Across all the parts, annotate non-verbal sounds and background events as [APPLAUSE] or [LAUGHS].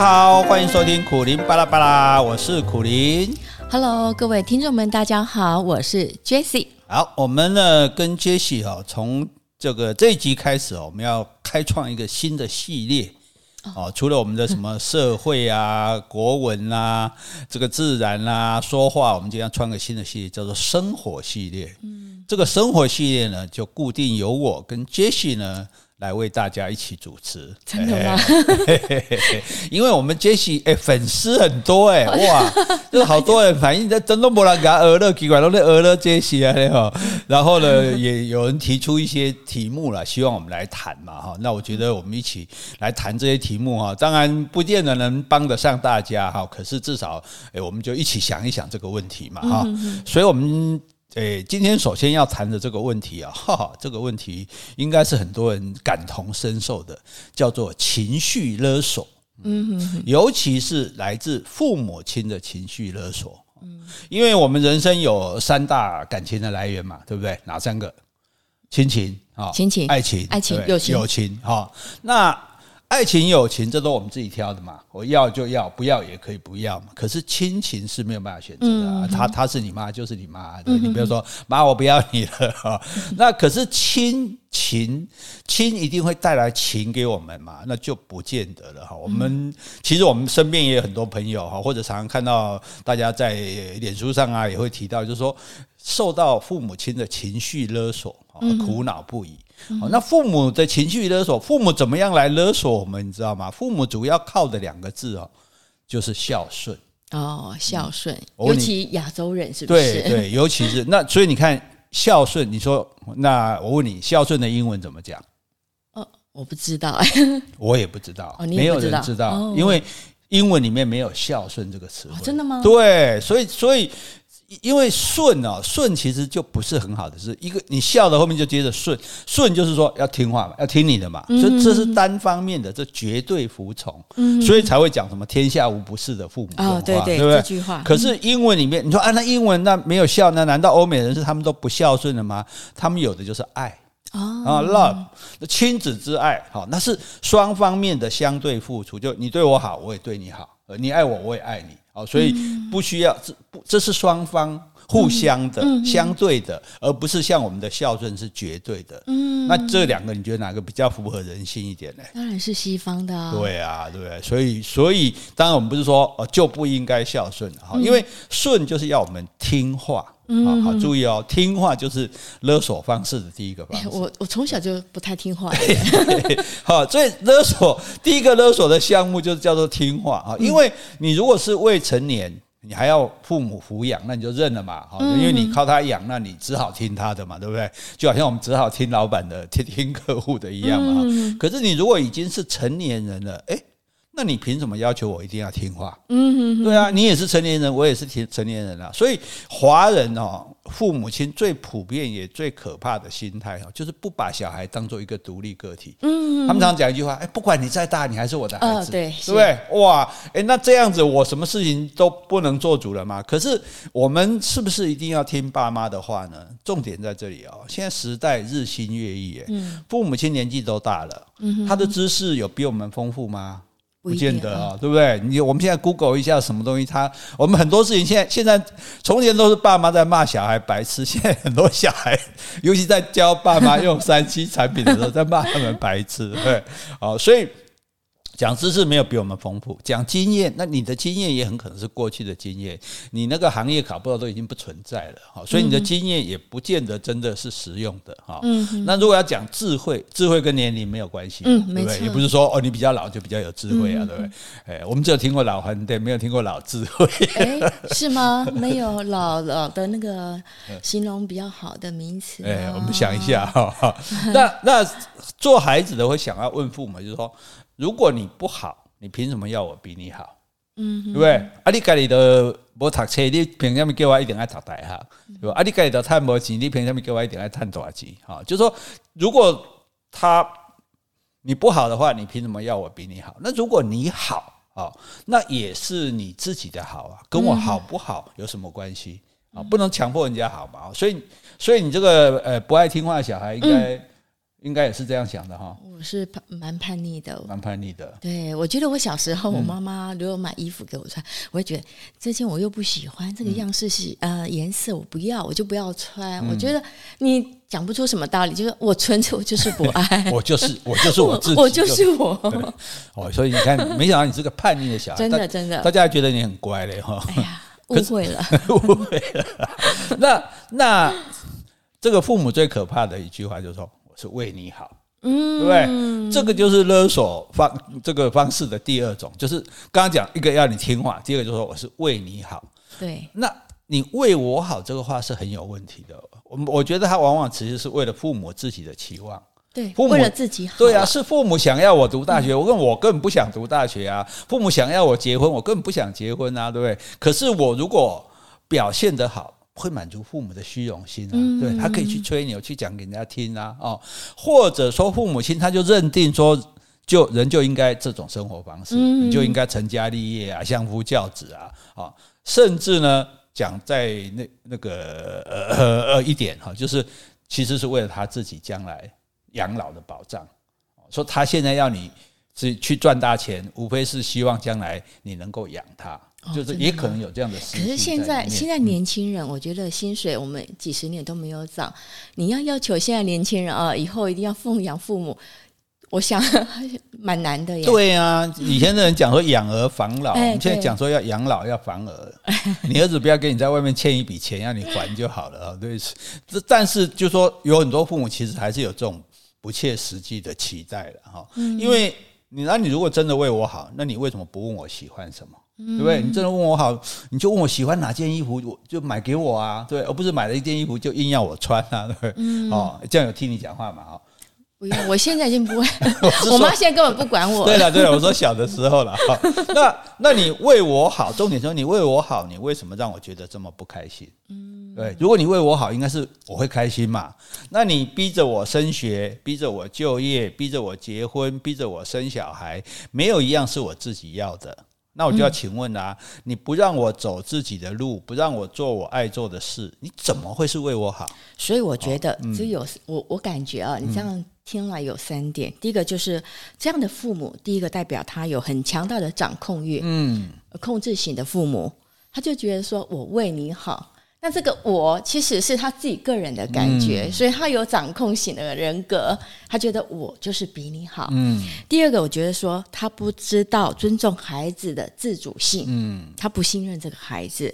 家好，欢迎收听苦林巴拉巴拉，我是苦林。Hello，各位听众们，大家好，我是 Jessie。好，我们呢跟 Jessie 哈，从这个这一集开始哦，我们要开创一个新的系列哦。除了我们的什么社会啊、[LAUGHS] 国文啊、这个自然啊、说话，我们今天要创个新的系列，叫做生活系列。嗯，这个生活系列呢，就固定由我跟 Jessie 呢。来为大家一起主持，真的吗？因为我们杰西哎，粉丝很多哎，哇，就是好多人反映在真都没人给他鹅了，奇怪都是鹅了杰西啊，然后呢，[LAUGHS] 也有人提出一些题目了，希望我们来谈嘛哈。那我觉得我们一起来谈这些题目哈，当然不见得能帮得上大家哈，可是至少哎，我们就一起想一想这个问题嘛哈。所以我们。诶，今天首先要谈的这个问题啊，哈哈，这个问题应该是很多人感同身受的，叫做情绪勒索。嗯哼哼，尤其是来自父母亲的情绪勒索。嗯，因为我们人生有三大感情的来源嘛，对不对？哪三个？亲情啊，亲情、爱情、爱情、友情、友情。哈，那。爱情、友情，这都我们自己挑的嘛。我要就要，不要也可以不要嘛。可是亲情是没有办法选择的啊。他他是你妈就是你妈，对，你不要说妈我不要你了哈。[LAUGHS] 那可是亲情亲一定会带来情给我们嘛？那就不见得了哈。我们其实我们身边也有很多朋友哈，或者常常看到大家在脸书上啊也会提到，就是说受到父母亲的情绪勒索，苦恼不已。哦，那父母的情绪勒索，父母怎么样来勒索我们？你知道吗？父母主要靠的两个字哦，就是孝顺哦，孝顺，尤其亚洲人是不是？对对，[LAUGHS] 尤其是那，所以你看孝顺，你说那我问你，孝顺的英文怎么讲？哦，我不知道，[LAUGHS] 我也不知道，没有人知道，因为英文里面没有孝顺这个词汇，真的吗？对，所以所以。因为顺啊，顺其实就不是很好的，事一个你孝的后面就接着顺，顺就是说要听话嘛，要听你的嘛，所以这是单方面的，这绝对服从，所以才会讲什么天下无不是的父母对不对？这句话。可是英文里面，你说啊，那英文那没有孝，那难道欧美人是他们都不孝顺的吗？他们有的就是爱啊，love，亲子之爱，好，那是双方面的相对付出，就你对我好，我也对你好，你爱我，我也爱你。好，所以不需要这不，这是双方互相的、相对的，而不是像我们的孝顺是绝对的。嗯，那这两个你觉得哪个比较符合人性一点呢？当然是西方的啊。对啊，对不对？所以，所以当然我们不是说哦就不应该孝顺哈，因为顺就是要我们听话。好好注意哦，听话就是勒索方式的第一个方式。我我从小就不太听话。[LAUGHS] 好，所以勒索第一个勒索的项目就是叫做听话啊，因为你如果是未成年，你还要父母抚养，那你就认了嘛。好，因为你靠他养，那你只好听他的嘛，对不对？就好像我们只好听老板的，听听客户的一样嘛。可是你如果已经是成年人了，诶。那你凭什么要求我一定要听话？嗯对啊，你也是成年人，我也是成成年人啊。所以华人哦，父母亲最普遍也最可怕的心态哦，就是不把小孩当做一个独立个体。嗯，他们常讲一句话：哎，不管你再大，你还是我的孩子，对，对不对？哇，哎，那这样子我什么事情都不能做主了吗？可是我们是不是一定要听爸妈的话呢？重点在这里哦。现在时代日新月异，哎，父母亲年纪都大了，他的知识有比我们丰富吗？不见得啊，对不对？你我们现在 Google 一下什么东西，他我们很多事情现在现在从前都是爸妈在骂小孩白痴，[LAUGHS] 现在很多小孩，尤其在教爸妈用三 C 产品的时候，在骂他们白痴，对，好，所以。讲知识没有比我们丰富，讲经验，那你的经验也很可能是过去的经验，你那个行业搞不好都已经不存在了哈，所以你的经验也不见得真的是实用的哈。嗯，那如果要讲智慧，智慧跟年龄没有关系，嗯，对不对？也不是说哦，你比较老就比较有智慧啊，对不对？哎，我们只有听过老黄对，没有听过老智慧。哎，是吗？没有 [LAUGHS] 老老的那个形容比较好的名词。哎，我们想一下哈，那那做孩子的会想要问父母，就是说。如果你不好，你凭什么要我比你好？嗯，对不对？啊，你家里的无读册，你凭什么叫我一定要读大学？对吧？啊，你家里的赚无钱，你凭什么叫我一定要赚大钱？哈，就是说，如果他你不好的话，你凭什么要我比你好？那如果你好啊，那也是你自己的好啊，跟我好不好有什么关系啊？不能强迫人家好嘛。所以，所以你这个呃不爱听话的小孩应该。应该也是这样想的哈。我是叛蛮叛逆的，蛮叛逆的。对，我觉得我小时候，我妈妈如果买衣服给我穿，嗯、我会觉得这件我又不喜欢，这个样式是、嗯、呃颜色我不要，我就不要穿。嗯、我觉得你讲不出什么道理，就是我纯粹我就是不爱，[LAUGHS] 我就是我就是我自己，我就是我。[LAUGHS] 哦，所以你看，没想到你是个叛逆的小孩，真的真的，大家还觉得你很乖嘞哈。哎呀，[LAUGHS] 误会了，误会了。那那这个父母最可怕的一句话就是说。是为你好，嗯，对不对？这个就是勒索方这个方式的第二种，就是刚刚讲一个要你听话，第二个就是说我是为你好。对，那你为我好这个话是很有问题的。我我觉得他往往其实是为了父母自己的期望，对，父母为了自己好。对啊，是父母想要我读大学，我跟我根本不想读大学啊。父母想要我结婚，我根本不想结婚啊，对不对？可是我如果表现得好。会满足父母的虚荣心啊，对，他可以去吹牛，去讲给人家听啊，哦，或者说父母亲他就认定说，就人就应该这种生活方式，你就应该成家立业啊，相夫教子啊，啊，甚至呢讲在那那个呃呃一点哈，就是其实是为了他自己将来养老的保障，说他现在要你去去赚大钱，无非是希望将来你能够养他。就是也可能有这样的事情。可是现在现在年轻人，我觉得薪水我们几十年都没有涨，你要要求现在年轻人啊，以后一定要奉养父母，我想 [LAUGHS] 蛮难的呀。对啊，以前的人讲说养儿防老，你现在讲说要养老要防儿，你儿子不要给你在外面欠一笔钱，让你还就好了啊。对，这但是就说有很多父母其实还是有这种不切实际的期待的哈，因为你那你如果真的为我好，那你为什么不问我喜欢什么？对不对？你真的问我好，你就问我喜欢哪件衣服，我就买给我啊，对，而不是买了一件衣服就硬要我穿啊，对不对？嗯、哦，这样有听你讲话嘛？哦，不用，我现在已经不会，我妈现在根本不管我。对了对了，我说小的时候了，哦，[LAUGHS] 那那你为我好，重点说你为我好，你为什么让我觉得这么不开心？嗯，对，如果你为我好，应该是我会开心嘛。那你逼着我升学，逼着我就业，逼着我结婚，逼着我生小孩，没有一样是我自己要的。那我就要请问啊，嗯、你不让我走自己的路，不让我做我爱做的事，你怎么会是为我好？所以我觉得，只有、哦嗯、我我感觉啊，你这样听来有三点。嗯、第一个就是这样的父母，第一个代表他有很强大的掌控欲，嗯，控制型的父母，他就觉得说我为你好。那这个我其实是他自己个人的感觉，嗯、所以他有掌控型的人格，他觉得我就是比你好。嗯，第二个我觉得说他不知道尊重孩子的自主性，嗯，他不信任这个孩子。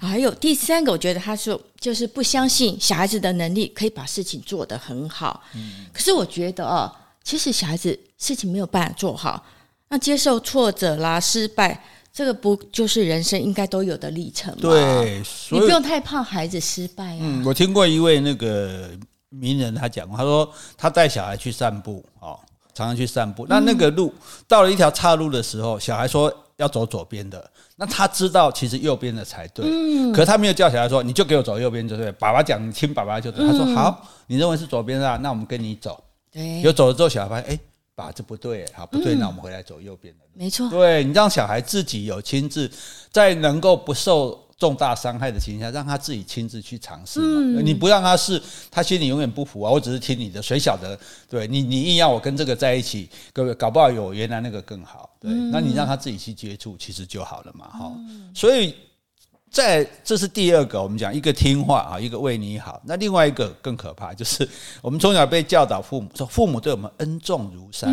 还有第三个，我觉得他说就是不相信小孩子的能力可以把事情做得很好。嗯，可是我觉得哦，其实小孩子事情没有办法做好，那接受挫折啦、失败。这个不就是人生应该都有的历程吗？对，你不用太怕孩子失败啊。嗯，我听过一位那个名人，他讲过，他说他带小孩去散步，哦，常常去散步。那那个路到了一条岔路的时候，小孩说要走左边的，那他知道其实右边的才对，嗯，可是他没有叫小孩说你就给我走右边就对。爸爸讲，你听爸爸就对。他说好，你认为是左边啊？那我们跟你走。对，有走了之后，小孩发现哎。爸，这不对，好不对，那我们回来走右边的路。没错，对，你让小孩自己有亲自在能够不受重大伤害的情况下，让他自己亲自去尝试嘛。你不让他试，他心里永远不服啊！我只是听你的，谁晓得？对你，你硬要我跟这个在一起，各位搞不好有原来那个更好。对，那你让他自己去接触，其实就好了嘛。哈，所以。在，这是第二个，我们讲一个听话啊，一个为你好。那另外一个更可怕，就是我们从小被教导，父母说父母对我们恩重如山，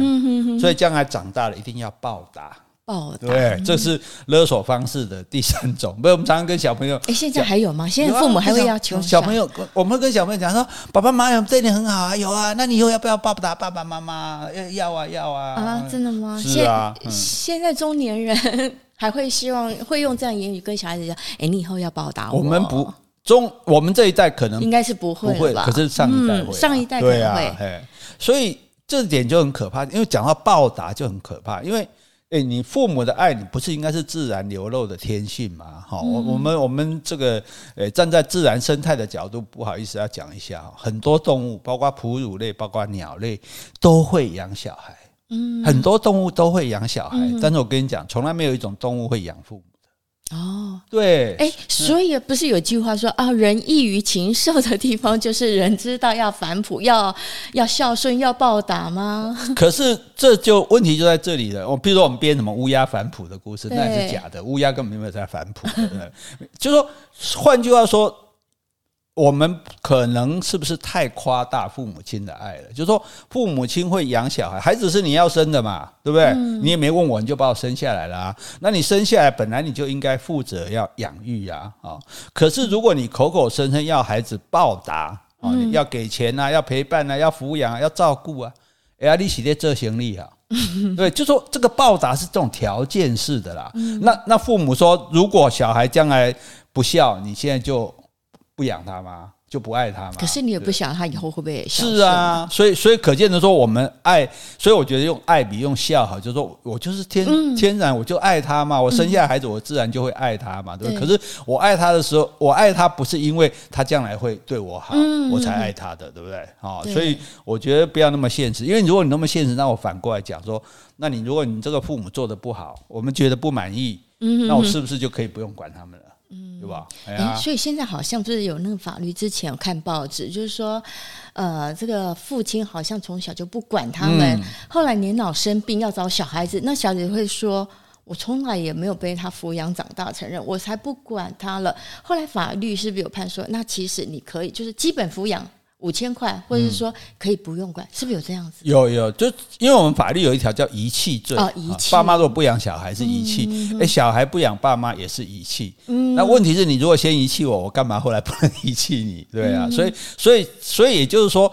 所以将来长大了一定要报答。报答，对，这是勒索方式的第三种。不是，我们常常跟小朋友，哎，现在还有吗？现在父母还会要求小朋友，我们跟小朋友讲说，爸爸妈妈对你很好啊，有啊，那你以后要不要报答爸爸妈妈？要啊，要啊。啊，真的吗？是啊，现在中年人。还会希望会用这样言语跟小孩子讲：“哎，你以后要报答我。”我们不中，我们这一代可能应该是不会，不会，可是上一代会，上一代可能会。对啊，所以这点就很可怕，因为讲到报答就很可怕，因为哎，你父母的爱你不是应该是自然流露的天性吗？好，我我们我们这个呃站在自然生态的角度，不好意思要讲一下，很多动物，包括哺乳类，包括鸟类，都会养小孩。嗯，很多动物都会养小孩，嗯、但是我跟你讲，从来没有一种动物会养父母的。哦，对，哎，所以不是有句话说啊，人异于禽兽的地方，就是人知道要反哺，要要孝顺，要报答吗？[LAUGHS] 可是这就问题就在这里了。我比如说我们编什么乌鸦反哺的故事，那也是假的，乌鸦根本没有在反哺。[LAUGHS] 就说换句话说。我们可能是不是太夸大父母亲的爱了？就是说，父母亲会养小孩，孩子是你要生的嘛，对不对？嗯、你也没问我，你就把我生下来了啊。那你生下来本来你就应该负责要养育呀，啊。可是如果你口口声声要孩子报答啊，嗯、要给钱啊，要陪伴啊，要抚养啊，要照顾啊，哎呀，你起在这行李啊？对，就说这个报答是这种条件式的啦。嗯、那那父母说，如果小孩将来不孝，你现在就。不养他吗？就不爱他吗？可是你也不想他以后会不会也？是啊，所以所以可见的说，我们爱，所以我觉得用爱比用孝好，就是说我就是天、嗯、天然我就爱他嘛，我生下来孩子我自然就会爱他嘛，对不对？可是我爱他的时候，我爱他不是因为他将来会对我好，嗯、我才爱他的，对不对？啊，所以我觉得不要那么现实，因为如果你那么现实，那我反过来讲说，那你如果你这个父母做的不好，我们觉得不满意，那我是不是就可以不用管他们了？嗯，对吧？哎、欸，所以现在好像就是有那个法律，之前有看报纸，就是说，呃，这个父亲好像从小就不管他们，嗯、后来年老生病要找小孩子，那小孩子会说：“我从来也没有被他抚养长大承认，我才不管他了。”后来法律是不是有判说，那其实你可以就是基本抚养。五千块，或者是说可以不用管，嗯、是不是有这样子？有有，就因为我们法律有一条叫遗弃罪哦，遗弃。爸妈如果不养小孩是遗弃，哎、小孩不养爸妈也是遗弃。嗯，那问题是你如果先遗弃我，我干嘛后来不能遗弃你？对啊，嗯、所以所以所以也就是说，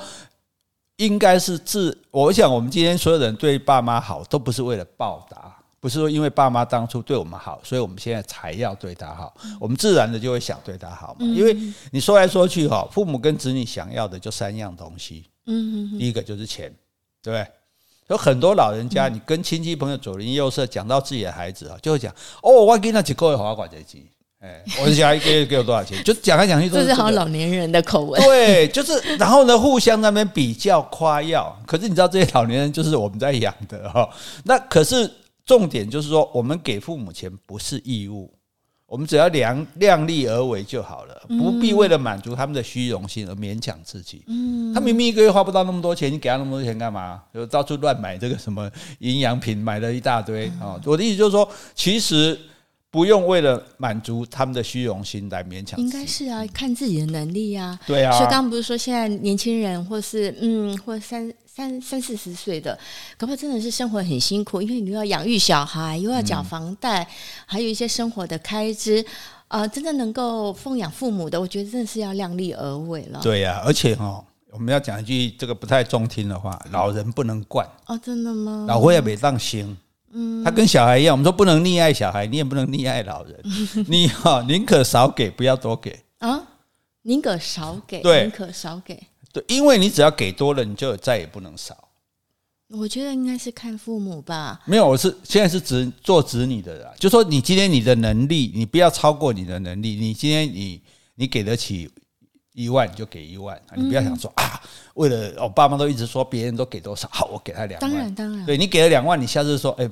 应该是自。我想我们今天所有人对爸妈好，都不是为了报答。不是说因为爸妈当初对我们好，所以我们现在才要对他好，我们自然的就会想对他好嘛。因为你说来说去哈，父母跟子女想要的就三样东西，嗯，第一个就是钱，对不对？有很多老人家，你跟亲戚朋友左邻右舍讲到自己的孩子啊，就会讲哦，我给他几个月花管这机，哎，我的小孩一个月给我多少钱？[LAUGHS] 就讲来讲去都是好老年人的口吻，对，就是然后呢，互相那边比较夸耀。可是你知道这些老年人就是我们在养的哈，那可是。重点就是说，我们给父母钱不是义务，我们只要量量力而为就好了，不必为了满足他们的虚荣心而勉强自己。嗯他明明一个月花不到那么多钱，你给他那么多钱干嘛？就到处乱买这个什么营养品，买了一大堆啊！我的意思就是说，其实。不用为了满足他们的虚荣心来勉强，应该是啊，看自己的能力啊。对啊，所以刚刚不是说现在年轻人，或是嗯，或三三三四十岁的，搞不好真的是生活很辛苦，因为你又要养育小孩，又要缴房贷，嗯、还有一些生活的开支。呃，真正能够奉养父母的，我觉得真的是要量力而为了。对呀、啊，而且哈，我们要讲一句这个不太中听的话：老人不能惯。哦，真的吗？老会也没当心。嗯，他跟小孩一样，我们说不能溺爱小孩，你也不能溺爱老人。[LAUGHS] 你哈宁可少给，不要多给啊！宁可少给，宁可少给，对，因为你只要给多了，你就再也不能少。我觉得应该是看父母吧。没有，我是现在是子做子女的啦，就说你今天你的能力，你不要超过你的能力。你今天你你给得起。一万你就给一万，你不要想说啊，为了我爸妈都一直说别人都给多少，[LAUGHS] 好，我给他两万。当然当然，对你给了两万，你下次说，哎，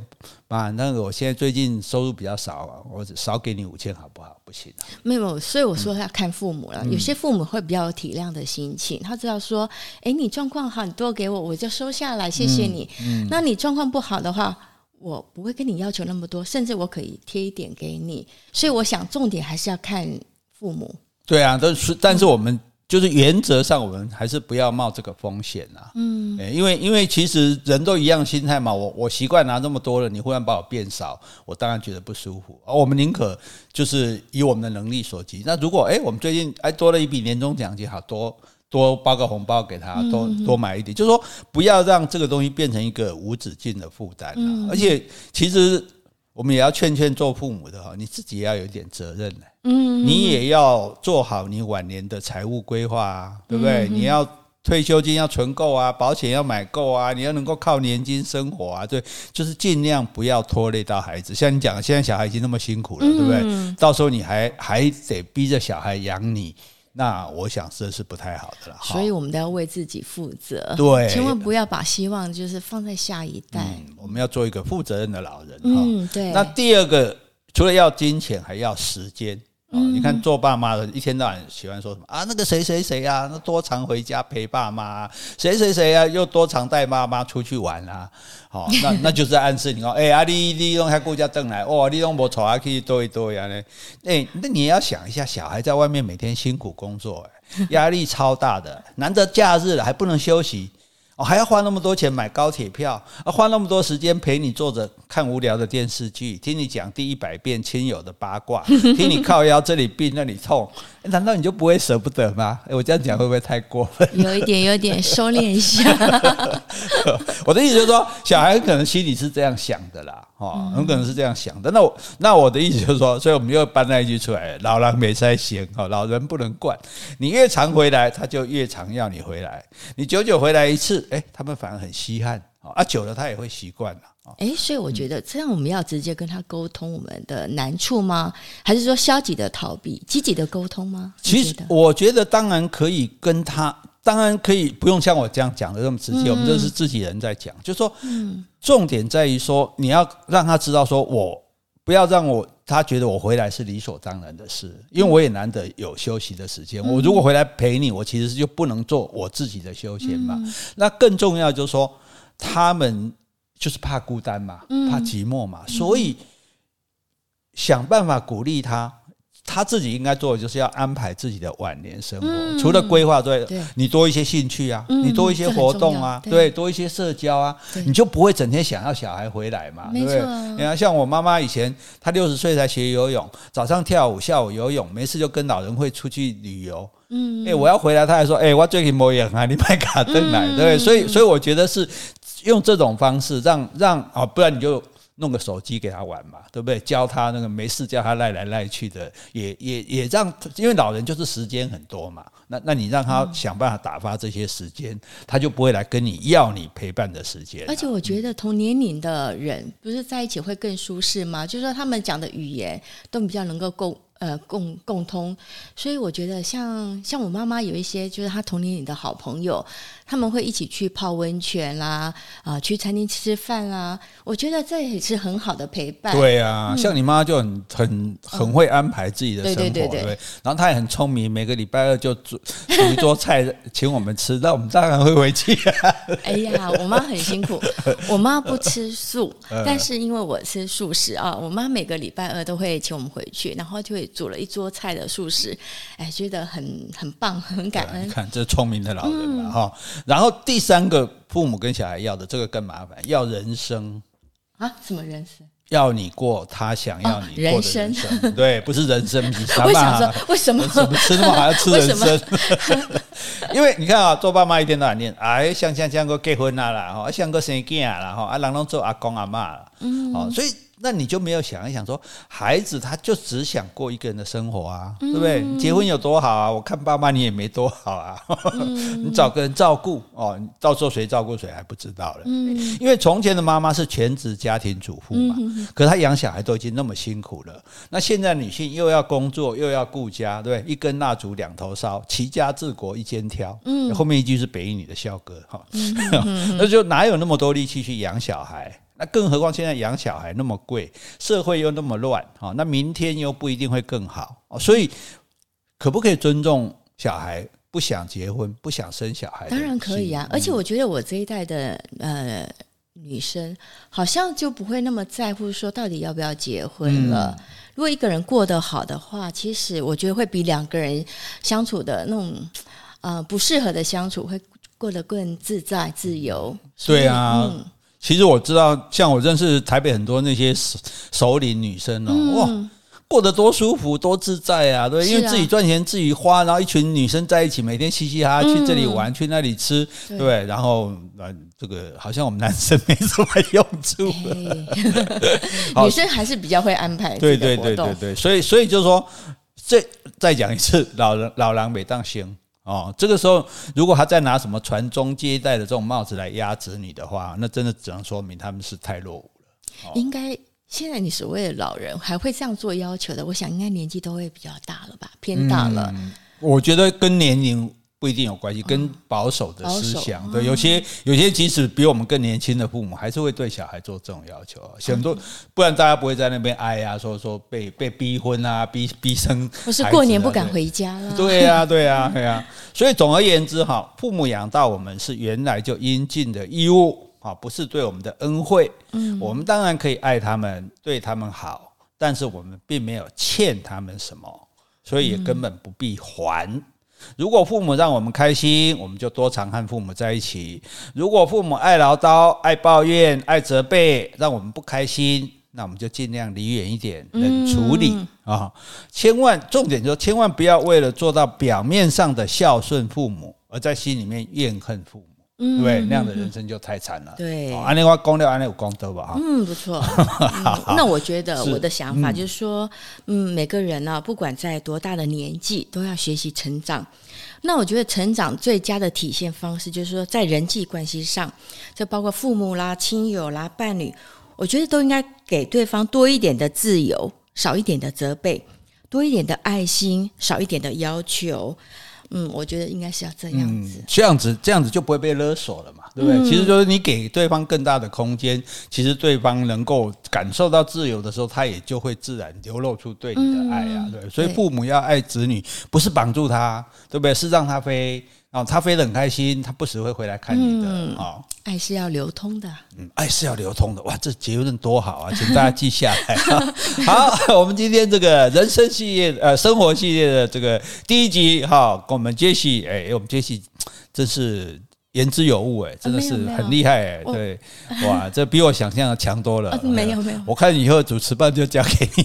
妈，那个我现在最近收入比较少啊，我少给你五千好不好？不行啊。没有，所以我说要看父母了。有些父母会比较有体谅的心情，他知道说，哎，你状况好，你多给我，我就收下来，谢谢你。嗯那你状况不好的话，我不会跟你要求那么多，甚至我可以贴一点给你。所以我想重点还是要看父母。对啊，但是但是我们就是原则上，我们还是不要冒这个风险啊。嗯，因为因为其实人都一样心态嘛。我我习惯拿这么多了，你忽然把我变少，我当然觉得不舒服。而我们宁可就是以我们的能力所及。那如果哎，我们最近哎多了一笔年终奖金，好多多包个红包给他，多多买一点，就是说不要让这个东西变成一个无止境的负担啊。而且其实。我们也要劝劝做父母的哈，你自己也要有一点责任你也要做好你晚年的财务规划啊，对不对？你要退休金要存够啊，保险要买够啊，你要能够靠年金生活啊，对，就是尽量不要拖累到孩子。像你讲，现在小孩已经那么辛苦了，对不对？到时候你还还得逼着小孩养你。那我想这是不太好的了，所以我们都要为自己负责，对，千万不要把希望就是放在下一代。嗯，我们要做一个负责任的老人，嗯，对。那第二个除了要金钱，还要时间。哦，你看做爸妈的，一天到晚喜欢说什么啊？那个谁谁谁啊，那多常回家陪爸妈，谁谁谁啊，又多常带妈妈出去玩啊。好，那 [LAUGHS] 那就是暗示你哦，哎、欸，啊，你你用还顾家挣来，哇，你用我丑啊，可以多一多呀呢。哎，那你也要想一下，小孩在外面每天辛苦工作，哎，压力超大的，难得假日了还不能休息。哦，还要花那么多钱买高铁票，啊，花那么多时间陪你坐着看无聊的电视剧，听你讲第一百遍亲友的八卦，听你靠腰这里病那里痛，难道你就不会舍不得吗？我这样讲会不会太过分？有一点，有一点，收敛一下。[LAUGHS] 我的意思就是说，小孩可能心里是这样想的啦，哦，很可能是这样想的。那我那我的意思就是说，所以我们又搬那一句出来：老狼没在闲，哈，老人不能惯。你越常回来，他就越常要你回来。你久久回来一次。哎，他们反而很稀罕啊，久了他也会习惯了。哎，所以我觉得这样我们要直接跟他沟通我们的难处吗？还是说消极的逃避，积极的沟通吗？其实我觉得当然可以跟他，当然可以不用像我这样讲的这么直接。我们这是自己人在讲，就是说，重点在于说你要让他知道，说我不要让我。他觉得我回来是理所当然的事，因为我也难得有休息的时间。我如果回来陪你，我其实就不能做我自己的休闲嘛。那更重要就是说，他们就是怕孤单嘛，怕寂寞嘛，所以想办法鼓励他。他自己应该做的就是要安排自己的晚年生活，嗯、除了规划之外，对你多一些兴趣啊，嗯、你多一些活动啊，对，对，多一些社交啊，你就不会整天想要小孩回来嘛，对不对？你看，像我妈妈以前，她六十岁才学游泳，早上跳舞，下午游泳，没事就跟老人会出去旅游。嗯，哎、欸，我要回来，他还说，哎、欸，我最近没演啊，你买卡登来，对不对？所以，所以我觉得是用这种方式让让啊，不然你就。弄个手机给他玩嘛，对不对？教他那个没事叫他赖来赖去的，也也也让，因为老人就是时间很多嘛。那那你让他想办法打发这些时间，嗯、他就不会来跟你要你陪伴的时间。而且我觉得同年龄的人不是在一起会更舒适吗？就是说他们讲的语言都比较能够共。呃，共共通，所以我觉得像像我妈妈有一些就是她同年里的好朋友，他们会一起去泡温泉啦，啊、呃，去餐厅吃吃饭啦。我觉得这也是很好的陪伴。对啊，嗯、像你妈就很很很会安排自己的生活，嗯、对对对对。然后她也很聪明，每个礼拜二就煮煮一桌菜请我们吃，那我们当然会回去、啊。哎呀，我妈很辛苦，[LAUGHS] 我妈不吃素，但是因为我吃素食啊，我妈每个礼拜二都会请我们回去，然后就会。煮了一桌菜的素食，哎，觉得很很棒，很感恩。你看，这聪明的老人嘛，哈、嗯。然后第三个，父母跟小孩要的这个更麻烦，要人生啊？什么人生？要你过他想要你过的人生，哦、人生对，不是人生 [LAUGHS] 比啥为什么？为什么？怎么吃那么好要吃人生？[LAUGHS] 因为你看啊，做爸妈一天到晚念，哎，像像像个结婚啊啦，哈，像个生囝啦，哈，啊，人拢做阿公阿妈啦，嗯，好，所以。那你就没有想一想说，孩子他就只想过一个人的生活啊，对不对？结婚有多好啊？我看爸妈你也没多好啊，[LAUGHS] 你找个人照顾哦，到时候谁照顾谁还不知道了。因为从前的妈妈是全职家庭主妇嘛，可她养小孩都已经那么辛苦了，那现在女性又要工作又要顾家，对不对？一根蜡烛两头烧，齐家治国一肩挑。嗯后面一句是北一女的校歌哈，[LAUGHS] 那就哪有那么多力气去养小孩？那更何况现在养小孩那么贵，社会又那么乱，哈，那明天又不一定会更好，所以可不可以尊重小孩不想结婚、不想生小孩？当然可以啊！而且我觉得我这一代的呃女生好像就不会那么在乎说到底要不要结婚了。嗯、如果一个人过得好的话，其实我觉得会比两个人相处的那种呃不适合的相处会过得更自在、自由。对啊。嗯其实我知道，像我认识台北很多那些熟熟龄女生哦，嗯、哇，过得多舒服、多自在啊！对，啊、因为自己赚钱、自己花，然后一群女生在一起，每天嘻嘻哈哈去这里玩、嗯、去那里吃，对，对，然后这个好像我们男生没什么用处。[LAUGHS] [LAUGHS] 女生还是比较会安排。对对对对对，所以所以就是说，这再讲一次，老人老狼每当行。哦，这个时候如果他再拿什么传宗接代的这种帽子来压制你的话，那真的只能说明他们是太落伍了。哦、应该现在你所谓的老人还会这样做要求的，我想应该年纪都会比较大了吧，偏大了。嗯、我觉得跟年龄不一定有关系，跟保守的思想，嗯、对，有些有些即使比我们更年轻的父母，还是会对小孩做这种要求，很多，不然大家不会在那边哀呀、啊，说说被被逼婚啊，逼逼生、啊，不是过年不敢回家了，对呀、啊，对呀、啊，对呀、啊，所以总而言之哈，父母养大我们是原来就应尽的义务啊，不是对我们的恩惠，嗯，我们当然可以爱他们，对他们好，但是我们并没有欠他们什么，所以也根本不必还。如果父母让我们开心，我们就多常和父母在一起；如果父母爱唠叨、爱抱怨、爱责备，让我们不开心，那我们就尽量离远一点，冷处理啊！千万重点就是千万不要为了做到表面上的孝顺父母，而在心里面怨恨父母。对不对？那样的人生就太惨了。对，安利话公掉，安利有功德吧？嗯，不错。[LAUGHS] 那我觉得我的想法就是说，嗯，每个人呢，不管在多大的年纪，都要学习成长。那我觉得成长最佳的体现方式，就是说在人际关系上，就包括父母啦、亲友啦、伴侣，我觉得都应该给对方多一点的自由，少一点的责备，多一点的爱心，少一点的要求。嗯，我觉得应该是要这样子，这样子这样子就不会被勒索了嘛，对不对？嗯、其实就是你给对方更大的空间，其实对方能够感受到自由的时候，他也就会自然流露出对你的爱啊，对。所以父母要爱子女，不是绑住他，对不对？是让他飞。哦，他飞得很开心，他不时会回来看你的。嗯、哦，爱是要流通的。嗯，爱是要流通的。哇，这结论多好啊，请大家记下来。[LAUGHS] 好，我们今天这个人生系列，呃，生活系列的这个第一集，哈、哦，跟我们杰西，哎，我们杰西真是。言之有物哎，真的是很厉害哎，对，哇，这比我想象的强多了。没有没有，我看以后主持棒就交给你。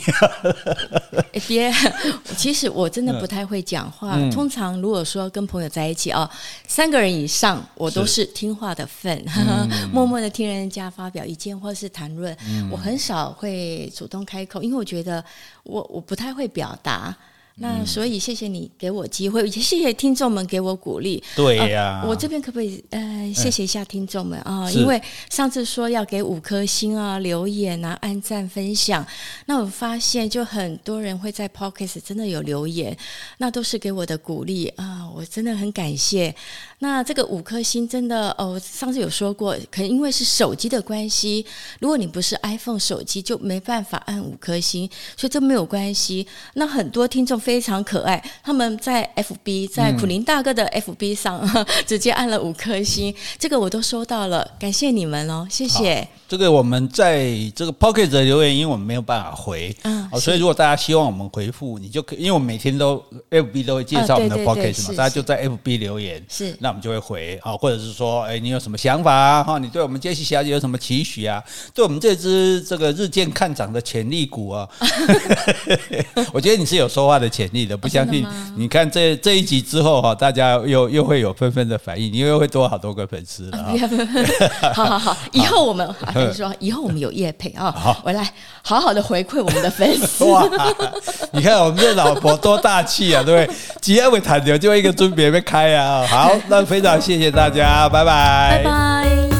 哎，别，[LAUGHS] 其实我真的不太会讲话。通常如果说跟朋友在一起哦，三个人以上，我都是听话的份，[LAUGHS] 默默的听人家发表意见或是谈论。我很少会主动开口，因为我觉得我我不太会表达。那所以谢谢你给我机会，也谢谢听众们给我鼓励。对呀、呃，我这边可不可以呃谢谢一下听众们啊？呃、因为上次说要给五颗星啊、留言啊、按赞分享，那我发现就很多人会在 Podcast 真的有留言，那都是给我的鼓励啊、呃，我真的很感谢。那这个五颗星真的哦，上次有说过，可能因为是手机的关系，如果你不是 iPhone 手机，就没办法按五颗星，所以这没有关系。那很多听众非常可爱，他们在 FB 在普林大哥的 FB 上、嗯、[LAUGHS] 直接按了五颗星，这个我都收到了，感谢你们哦，谢谢。这个我们在这个 Pocket 的留言，因为我们没有办法回，嗯，所以如果大家希望我们回复，你就可以，因为我们每天都 FB 都会介绍我们的 Pocket 嘛，大家就在 FB 留言，是。那我们就会回啊，或者是说，哎，你有什么想法啊？哈，你对我们杰西小姐有什么期许啊？对我们这只这个日渐看涨的潜力股啊，[LAUGHS] 我觉得你是有说话的潜力的。不相信，你看这这一集之后哈，大家又又会有纷纷的反应，你又会多好多个粉丝了啊！[LAUGHS] 好好好，以后我们啊，跟你说，以后我们有叶配啊，好，我来好好的回馈我们的粉丝。[LAUGHS] 哇，你看我们这老婆多大气啊，对不对？只要会谈的就一个尊别被开啊，好。那非常谢谢大家，拜拜。拜拜。